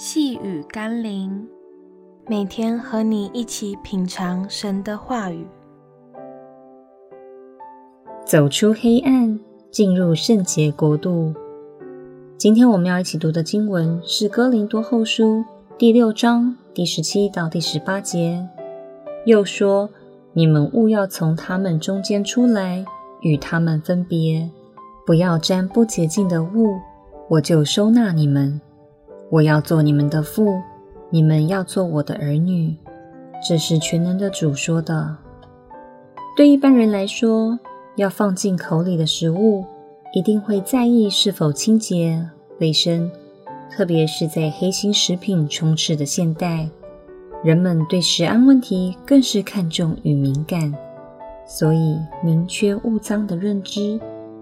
细雨甘霖，每天和你一起品尝神的话语，走出黑暗，进入圣洁国度。今天我们要一起读的经文是《哥林多后书》第六章第十七到第十八节。又说：“你们务要从他们中间出来，与他们分别，不要沾不洁净的物，我就收纳你们。我要做你们的父，你们要做我的儿女。”这是全能的主说的。对一般人来说，要放进口里的食物，一定会在意是否清洁、卫生，特别是在黑心食品充斥的现代，人们对食安问题更是看重与敏感，所以宁缺勿脏的认知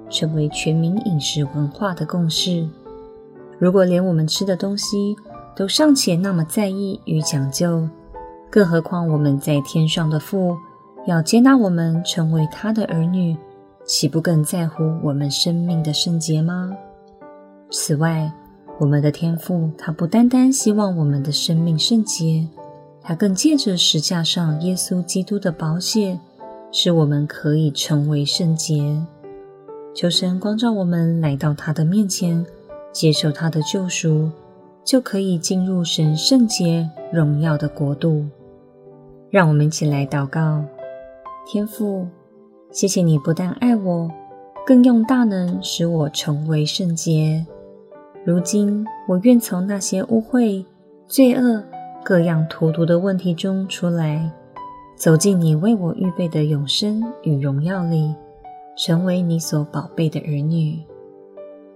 成为全民饮食文化的共识。如果连我们吃的东西都尚且那么在意与讲究，更何况我们在天上的父要接纳我们成为他的儿女，岂不更在乎我们生命的圣洁吗？此外，我们的天父他不单单希望我们的生命圣洁，他更借着石架上耶稣基督的宝血，使我们可以成为圣洁。求神光照我们，来到他的面前，接受他的救赎，就可以进入神圣洁荣耀的国度。让我们一起来祷告：天父。谢谢你不但爱我，更用大能使我成为圣洁。如今，我愿从那些污秽、罪恶、各样荼毒的问题中出来，走进你为我预备的永生与荣耀里，成为你所宝贝的儿女。